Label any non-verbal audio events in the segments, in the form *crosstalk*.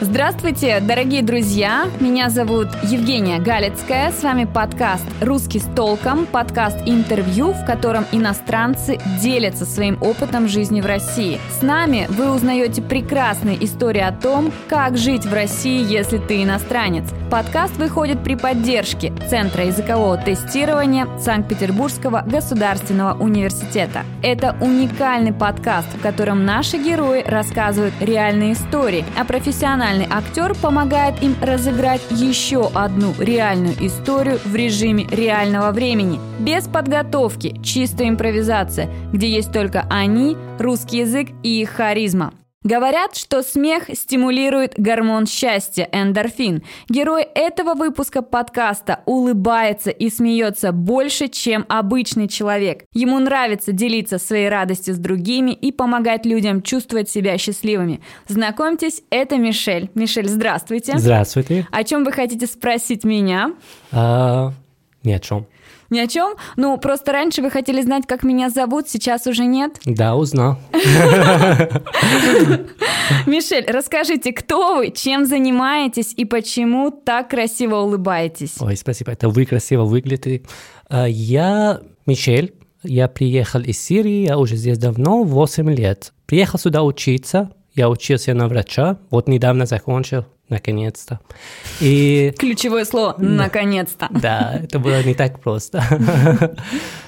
Здравствуйте, дорогие друзья! Меня зовут Евгения Галицкая. С вами подкаст «Русский с толком», подкаст-интервью, в котором иностранцы делятся своим опытом жизни в России. С нами вы узнаете прекрасные истории о том, как жить в России, если ты иностранец. Подкаст выходит при поддержке Центра языкового тестирования Санкт-Петербургского государственного университета. Это уникальный подкаст, в котором наши герои рассказывают реальные истории о профессиональных профессиональный актер помогает им разыграть еще одну реальную историю в режиме реального времени. Без подготовки, чистая импровизация, где есть только они, русский язык и их харизма. Говорят, что смех стимулирует гормон счастья – эндорфин. Герой этого выпуска подкаста улыбается и смеется больше, чем обычный человек. Ему нравится делиться своей радостью с другими и помогать людям чувствовать себя счастливыми. Знакомьтесь, это Мишель. Мишель, здравствуйте. Здравствуйте. О чем вы хотите спросить меня? А, ни о чем. Ни о чем? Ну, просто раньше вы хотели знать, как меня зовут, сейчас уже нет? Да, узнал. Мишель, расскажите, кто вы, чем занимаетесь и почему так красиво улыбаетесь? Ой, спасибо, это вы красиво выглядите. А, я Мишель, я приехал из Сирии, я уже здесь давно, 8 лет. Приехал сюда учиться, я учился на врача, вот недавно закончил наконец-то. И... Ключевое слово «наконец-то». Да, это было не так просто. *laughs*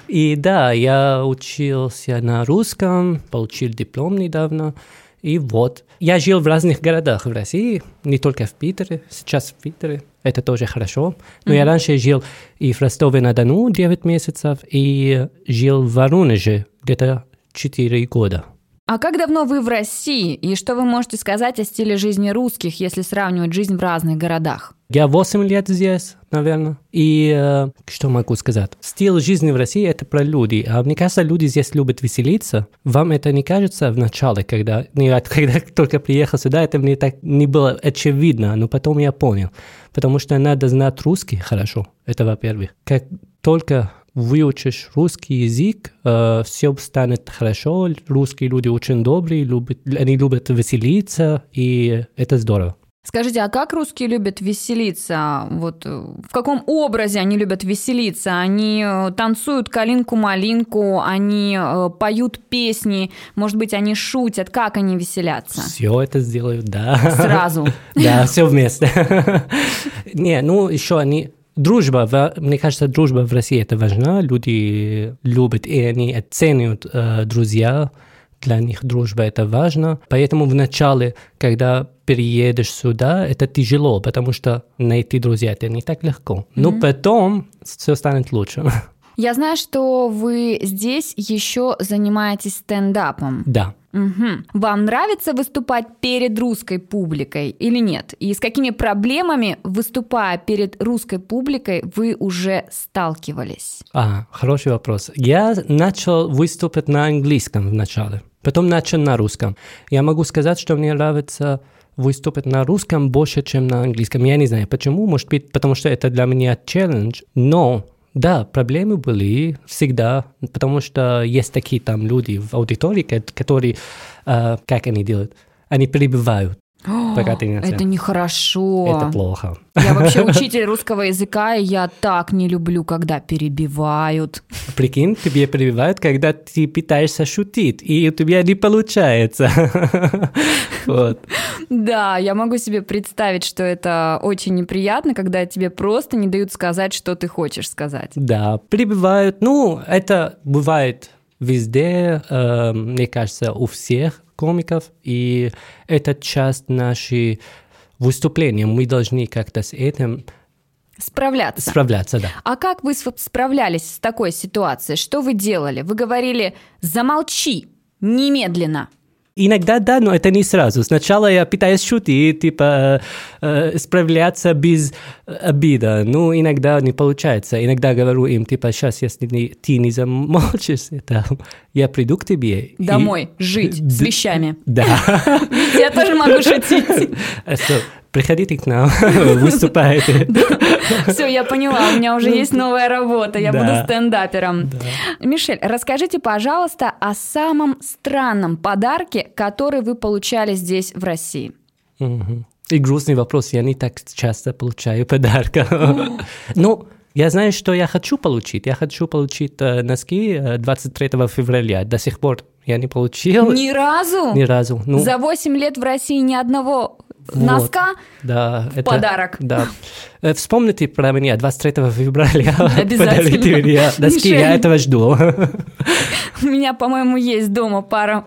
И да, я учился на русском, получил диплом недавно, и вот. Я жил в разных городах в России, не только в Питере, сейчас в Питере, это тоже хорошо. Но mm-hmm. я раньше жил и в Ростове-на-Дону 9 месяцев, и жил в Воронеже где-то 4 года. А как давно вы в России? И что вы можете сказать о стиле жизни русских, если сравнивать жизнь в разных городах? Я 8 лет здесь, наверное. И э, что могу сказать? Стиль жизни в России – это про люди. А мне кажется, люди здесь любят веселиться. Вам это не кажется в начале, когда, *laughs* когда только приехал сюда, это мне так не было очевидно, но потом я понял. Потому что надо знать русский хорошо, это во-первых. Как только выучишь русский язык, э, все станет хорошо. Русские люди очень добрые, любят, они любят веселиться, и это здорово. Скажите, а как русские любят веселиться? Вот э, в каком образе они любят веселиться? Они э, танцуют калинку-малинку, они поют песни, может быть, они шутят. Как они веселятся? Все это сделают, да. Сразу? *laughs* Да, все вместе. *laughs* Не, ну еще они дружба, мне кажется, дружба в России это важна. Люди любят и они оценивают э, друзья. Для них дружба это важно. Поэтому в начале, когда переедешь сюда, это тяжело, потому что найти друзья это не так легко. Mm-hmm. Но потом все станет лучше. Я знаю, что вы здесь еще занимаетесь стендапом. Да. Угу. Вам нравится выступать перед русской публикой или нет? И с какими проблемами, выступая перед русской публикой, вы уже сталкивались? А, хороший вопрос. Я начал выступать на английском вначале, потом начал на русском. Я могу сказать, что мне нравится выступать на русском больше, чем на английском. Я не знаю почему, может быть, потому что это для меня челлендж, но да, проблемы были всегда, потому что есть такие там люди в аудитории, которые, э, как они делают, они перебивают. Пока ты не Это нехорошо. Это плохо. Я вообще учитель русского языка, и я так не люблю, когда перебивают. Прикинь, тебе перебивают, когда ты пытаешься шутить, и у тебя не получается. *laughs* Вот. Да, я могу себе представить, что это очень неприятно, когда тебе просто не дают сказать, что ты хочешь сказать. Да, перебивают. Ну, это бывает везде, э, мне кажется, у всех комиков, и это часть нашей выступления. Мы должны как-то с этим Справляться. Справляться, да. А как вы справлялись с такой ситуацией? Что вы делали? Вы говорили «замолчи немедленно». Иногда да, но это не сразу. Сначала я пытаюсь шутить, типа э, справляться без обида. Ну, иногда не получается. Иногда говорю им, типа, сейчас, если не, ты не замолчишь, *laughs* это, я приду к тебе. Домой, и... жить с вещами. Да. *laughs* Я тоже могу шутить. *laughs* Приходите к нам, *laughs* *laughs* выступайте. Все, я поняла, у меня уже есть новая работа, я буду стендапером. Мишель, расскажите, пожалуйста, о самом странном подарке, который вы получали здесь, в России. И грустный вопрос, я не так часто получаю подарка. *laughs* Ну, я знаю, что я хочу получить. Я хочу получить э, носки э, 23 февраля. До сих пор я не получил. Ни разу? Ни разу. Ну, За 8 лет в России ни одного Вот. носка? да, это, подарок. Да. Э, Вспомните про меня 23 февраля. *laughs* Обязательно. Подарите мне носки, я Мишель. этого жду. У меня, по-моему, есть дома пара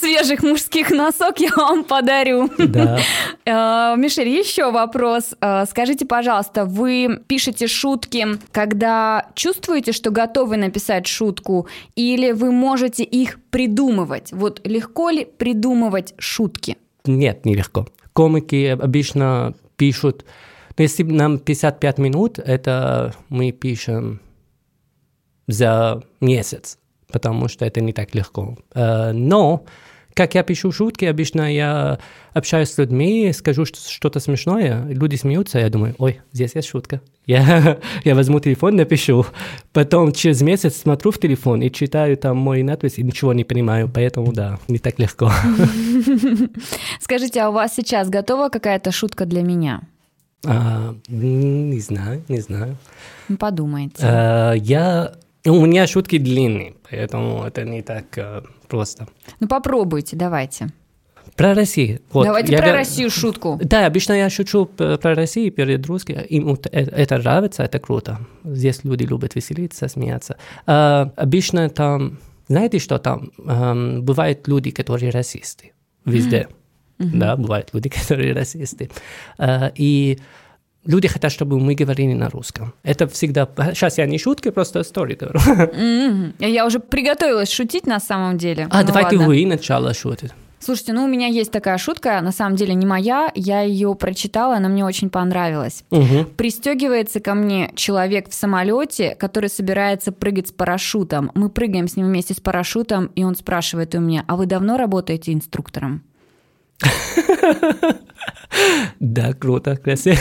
свежих мужских носок, я вам подарю. Да. *laughs* Э, Мишель, еще вопрос. Э, Скажите, пожалуйста, вы пишете шутки, когда чувствуете, что готовы написать шутку, или вы можете их придумывать? Вот легко ли придумывать шутки? Нет, нелегко. Комики обычно пишут, ну, если нам 55 минут, это мы пишем за месяц, потому что это не так легко. Э, Но, как я пишу шутки, обычно я общаюсь с людьми, скажу что- что-то смешное, люди смеются, я думаю, ой, здесь есть шутка. Я, *laughs* я возьму телефон, напишу. Потом через месяц смотрю в телефон и читаю там мой надпись и ничего не понимаю, поэтому да, не так легко. *laughs* Скажите, а у вас сейчас готова какая-то шутка для меня? А, не знаю, не знаю. Ну, Подумайте. А, я... У меня шутки длинные, поэтому это не так э, просто. Ну попробуйте, давайте. Про Россию. Вот, давайте я про го- Россию шутку. Да, обычно я шучу про Россию перед русским. Им вот э- это нравится, это круто. Здесь люди любят веселиться, смеяться. А, обычно там... Знаете, что там? Эм, бывают люди, которые расисты. Везде. Да, бывают люди, *laughs* которые расисты. А, и люди хотят, чтобы мы говорили на русском. Это всегда... Сейчас я не шутки, просто историю говорю. *laughs* Мгм. Я уже приготовилась шутить на самом деле. А, Ну давайте ладно. вы начало шутить. Слушайте, ну у меня есть такая шутка, на самом деле не моя, я ее прочитала, она мне очень понравилась. Мгм. Пристегивается ко мне человек в самолете, который собирается прыгать с парашютом. Мы прыгаем с ним вместе с парашютом, и он спрашивает у меня, а вы давно работаете инструктором? Да, круто, красиво.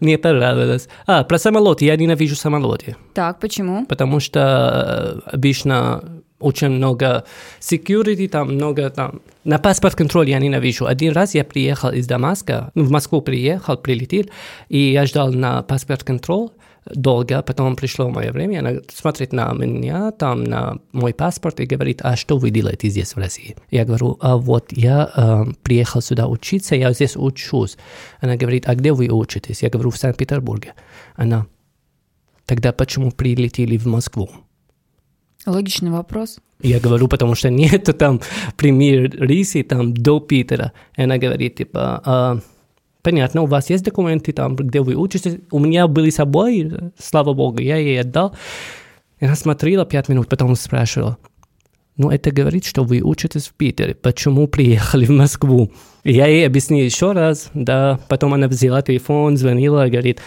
Мне понравилось. А, про самолеты. Я ненавижу самолеты. Так, почему? Потому что э, обычно очень много security, там много там... На паспорт контроль я ненавижу. Один раз я приехал из Дамаска, ну, в Москву приехал, прилетел, и я ждал на паспорт контроль долго, потом пришло мое время, она смотрит на меня, там, на мой паспорт и говорит, а что вы делаете здесь, в России? Я говорю, а вот я э, приехал сюда учиться, я здесь учусь. Она говорит, а где вы учитесь? Я говорю, в Санкт-Петербурге. Она, тогда почему прилетели в Москву? Логичный вопрос. Я говорю, потому что нету там премьер риси там до Питера. И она говорит, типа, «А, понятно, у вас есть документы там, где вы учитесь? У меня были с собой, слава богу, я ей отдал. Она смотрела пять минут, потом спрашивала, ну, это говорит, что вы учитесь в Питере. Почему приехали в Москву? Я ей объяснил еще раз, да. Потом она взяла телефон, звонила, говорит,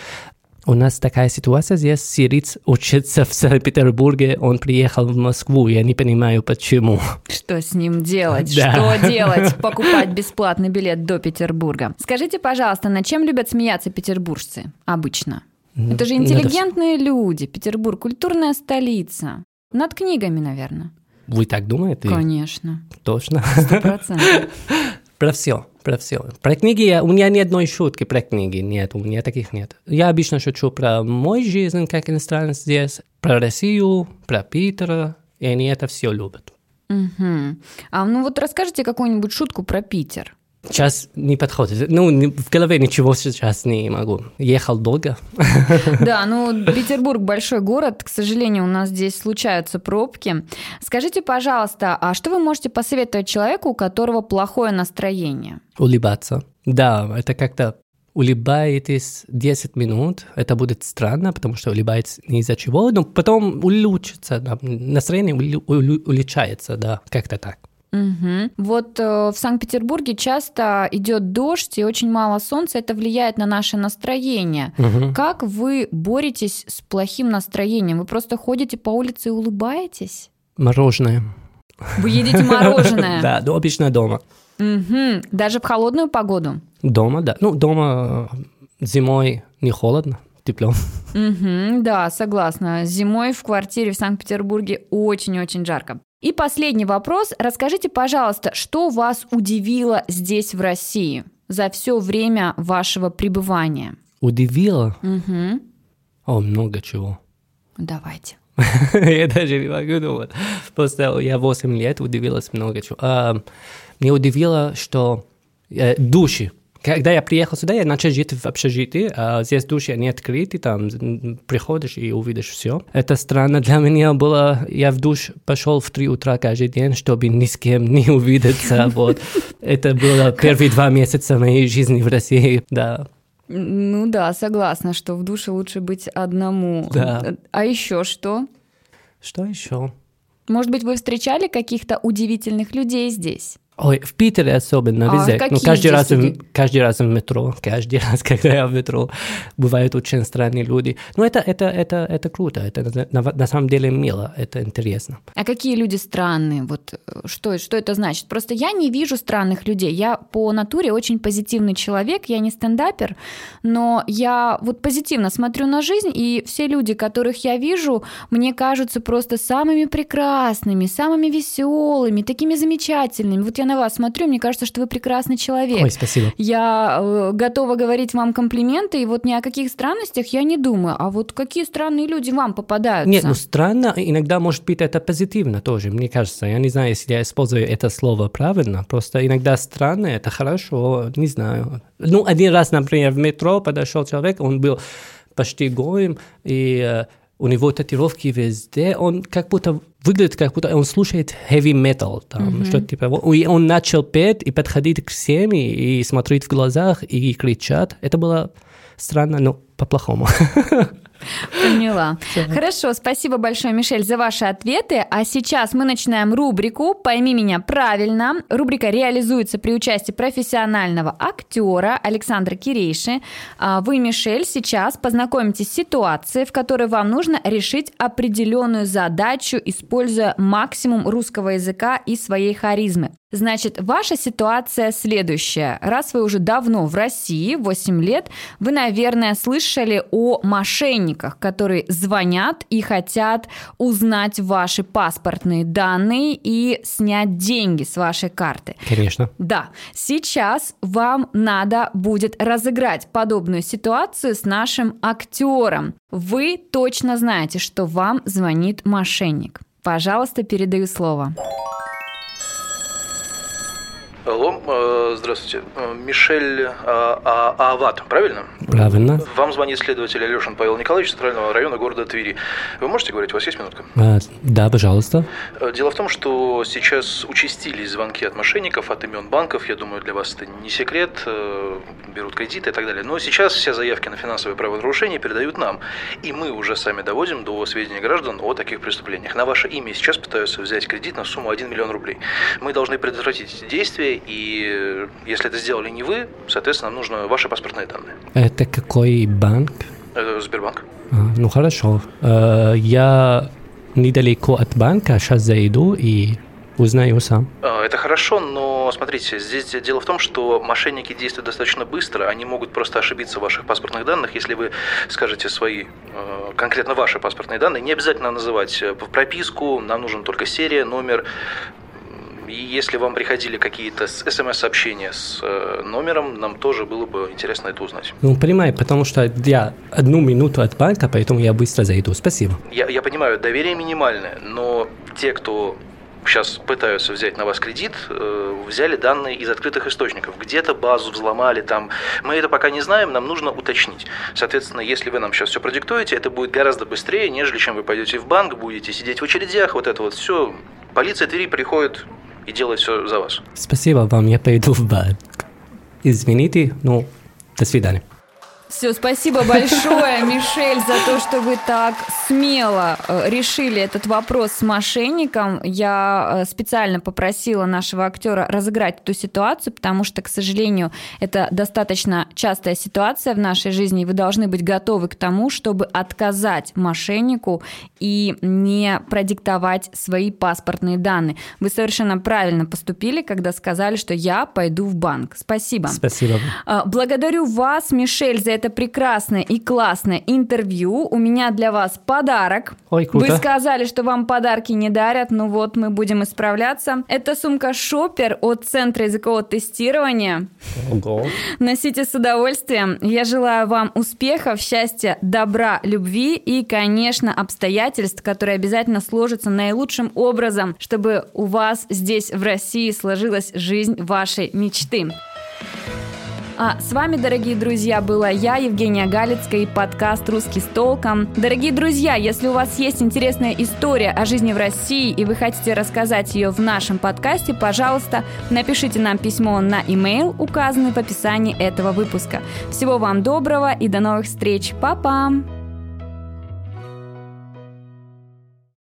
у нас такая ситуация здесь, сириец учится в Санкт-Петербурге, он приехал в Москву, я не понимаю, почему. Что с ним делать? Да. Что *laughs* делать? Покупать бесплатный билет до Петербурга. Скажите, пожалуйста, над чем любят смеяться петербуржцы обычно? Это же интеллигентные люди. Петербург, культурная столица. Над книгами, наверное. Вы так думаете? Конечно. Точно. Сто процентов. *laughs* Про все, про все. Про книги я- у меня ни одной шутки про книги нет, у меня таких нет. Я обычно шучу про мою жизнь, как иностранец здесь, про Россию, про Питера, и они это все любят. Мгм. А ну вот расскажите какую-нибудь шутку про Питер. Сейчас не подходит. Ну, в голове ничего сейчас не могу. Ехал долго. *laughs* Да, ну *laughs* Петербург большой город, к сожалению, у нас здесь случаются пробки. Скажите, пожалуйста, а что вы можете посоветовать человеку, у которого плохое настроение? Улыбаться. Да, это как-то улыбаетесь 10 минут, это будет странно, потому что улыбаетесь не из-за чего, но потом улучшится, да, настроение улучшается, да, как-то так. Мгм. Вот э, в Санкт-Петербурге часто идет дождь и очень мало солнца, это влияет на наше настроение. Мгм. Как вы боретесь с плохим настроением? Вы просто ходите по улице и улыбаетесь? Мороженое. Вы едите мороженое? *laughs* Да, обычно дома. Даже в холодную погоду? Дома, да. Ну, дома э, зимой не холодно, тепло. Да, согласна. Зимой в квартире в Санкт-Петербурге очень-очень жарко. И последний вопрос. Расскажите, пожалуйста, что вас удивило здесь, в России? за все время вашего пребывания? Удивило? Угу. О, много чего. Давайте. *laughs* я даже не могу думать. Просто я 8 лет удивилась много чего. А, мне удивило, что э, души. Когда я приехал сюда, я начал жить в общежитии, а здесь души не открыты, там приходишь и увидишь все. Это странно для меня было. Я в душ пошел в 3 утра каждый день, чтобы ни с кем не *laughs* увидеться. Вот. Это было первые два месяца моей жизни в России, да. Ну да, согласна, что в душе лучше быть одному. Да. А еще что? Что еще? Может быть, вы встречали каких-то удивительных людей здесь? Ой, в Питере особенно, А везде. ну, каждый раз, в, каждый раз в метро, каждый раз, когда я в метро, бывают очень странные люди. Но это, это, это, это круто, это на, на самом деле мило, это интересно. А какие люди странные? Вот э, что, что это значит? Просто я не вижу странных людей. Я по натуре очень позитивный человек, я не стендапер, но я вот позитивно смотрю на жизнь, и все люди, которых я вижу, мне кажутся просто самыми прекрасными, самыми веселыми, такими замечательными. Вот я на вас смотрю, мне кажется, что вы прекрасный человек. Ой, спасибо. Я э, готова говорить вам комплименты, и вот ни о каких странностях я не думаю. А вот какие странные люди вам попадаются? Нет, ну странно, иногда может быть это позитивно тоже, мне кажется. Я не знаю, если я использую это слово правильно, просто иногда странно, это хорошо, не знаю. Ну, один раз, например, в метро подошел человек, он был почти гоем, и э, у него татуировки везде, он как будто выглядит, как будто он слушает heavy metal, там, что-то типа. И он начал петь и подходить к всем, и, и смотреть в глазах, и кричать. Это было странно, но по-плохому. *laughs* Поняла. Хорошо, спасибо большое, Мишель, за ваши ответы. А сейчас мы начинаем рубрику «Пойми меня правильно». Рубрика реализуется при участии профессионального актера Александра Кирейши. А Вы, Мишель, сейчас познакомитесь с ситуацией, в которой вам нужно решить определенную задачу, используя максимум русского языка и своей харизмы. Значит, ваша ситуация следующая. Раз вы уже давно в России, 8 лет, вы, наверное, слышали о мошенниках, которые звонят и хотят узнать ваши паспортные данные и снять деньги с вашей карты. Конечно. Да, сейчас вам надо будет разыграть подобную ситуацию с нашим актером. Вы точно знаете, что вам звонит мошенник. Пожалуйста, передаю слово. Алло, э, здравствуйте. Э, Мишель э, А- Аават, правильно? Правильно. Вам звонит следователь Алешин Павел Николаевич, центрального района города Твери. Вы можете говорить, у вас есть минутка? А, да, пожалуйста. Дело в том, что сейчас участились звонки от мошенников, от имен банков. Я думаю, для вас это не секрет. Берут кредиты и так далее. Но сейчас все заявки на финансовые правонарушения передают нам. И мы уже сами доводим до сведения граждан о таких преступлениях. На ваше имя сейчас пытаются взять кредит на сумму 1 миллион рублей. Мы должны предотвратить действия, и э, если это сделали не вы, соответственно, нам нужны ваши паспортные данные. Это какой банк? Это Сбербанк. А, ну хорошо. Э, я недалеко от банка, сейчас зайду и узнаю сам. А, Это хорошо, но смотрите, здесь дело в том, что мошенники действуют достаточно быстро, они могут просто ошибиться в ваших паспортных данных, если вы скажете свои, э, конкретно ваши паспортные данные, не обязательно называть э, прописку, нам нужен только серия, номер. И если вам приходили какие-то смс-сообщения с э, номером, нам тоже было бы интересно это узнать. Ну, понимаю, потому что я одну минуту от банка, поэтому я быстро зайду. Спасибо. Я, я понимаю, доверие минимальное, но те, кто сейчас пытаются взять на вас кредит, э, взяли данные из открытых источников. Где-то базу взломали там. Мы это пока не знаем, нам нужно уточнить. Соответственно, если вы нам сейчас все продиктуете, это будет гораздо быстрее, нежели чем вы пойдете в банк, будете сидеть в очередях, вот это вот все. Полиция Твери приходит и делает все за вас. Спасибо вам, я пойду в банк. Извините, ну, до свидания. Все, спасибо большое, *laughs* Мишель, за то, что вы так смело э, решили этот вопрос с мошенником. Я э, специально попросила нашего актера разыграть эту ситуацию, потому что, к сожалению, это достаточно частая ситуация в нашей жизни, и вы должны быть готовы к тому, чтобы отказать мошеннику и не продиктовать свои паспортные данные. Вы совершенно правильно поступили, когда сказали, что я пойду в банк. Спасибо. Спасибо. А, Благодарю вас, Мишель, за это прекрасное и классное интервью, у меня для вас подарок. Ой, круто. Вы сказали, что вам подарки не дарят, ну вот мы будем исправляться. Это сумка Шопер от Центра языкового тестирования. Ого. Носите с удовольствием. Я желаю вам успехов, счастья, добра, любви и, конечно, обстоятельств, которые обязательно сложатся наилучшим образом, чтобы у вас здесь, в России, сложилась жизнь вашей мечты. А с вами, дорогие друзья, была я, Евгения Галицкая, и подкаст «Русский с толком». Дорогие друзья, если у вас есть интересная история о жизни в России, и вы хотите рассказать ее в нашем подкасте, пожалуйста, напишите нам письмо на e-mail, указанный в описании этого выпуска. Всего вам доброго и до новых встреч. Папа!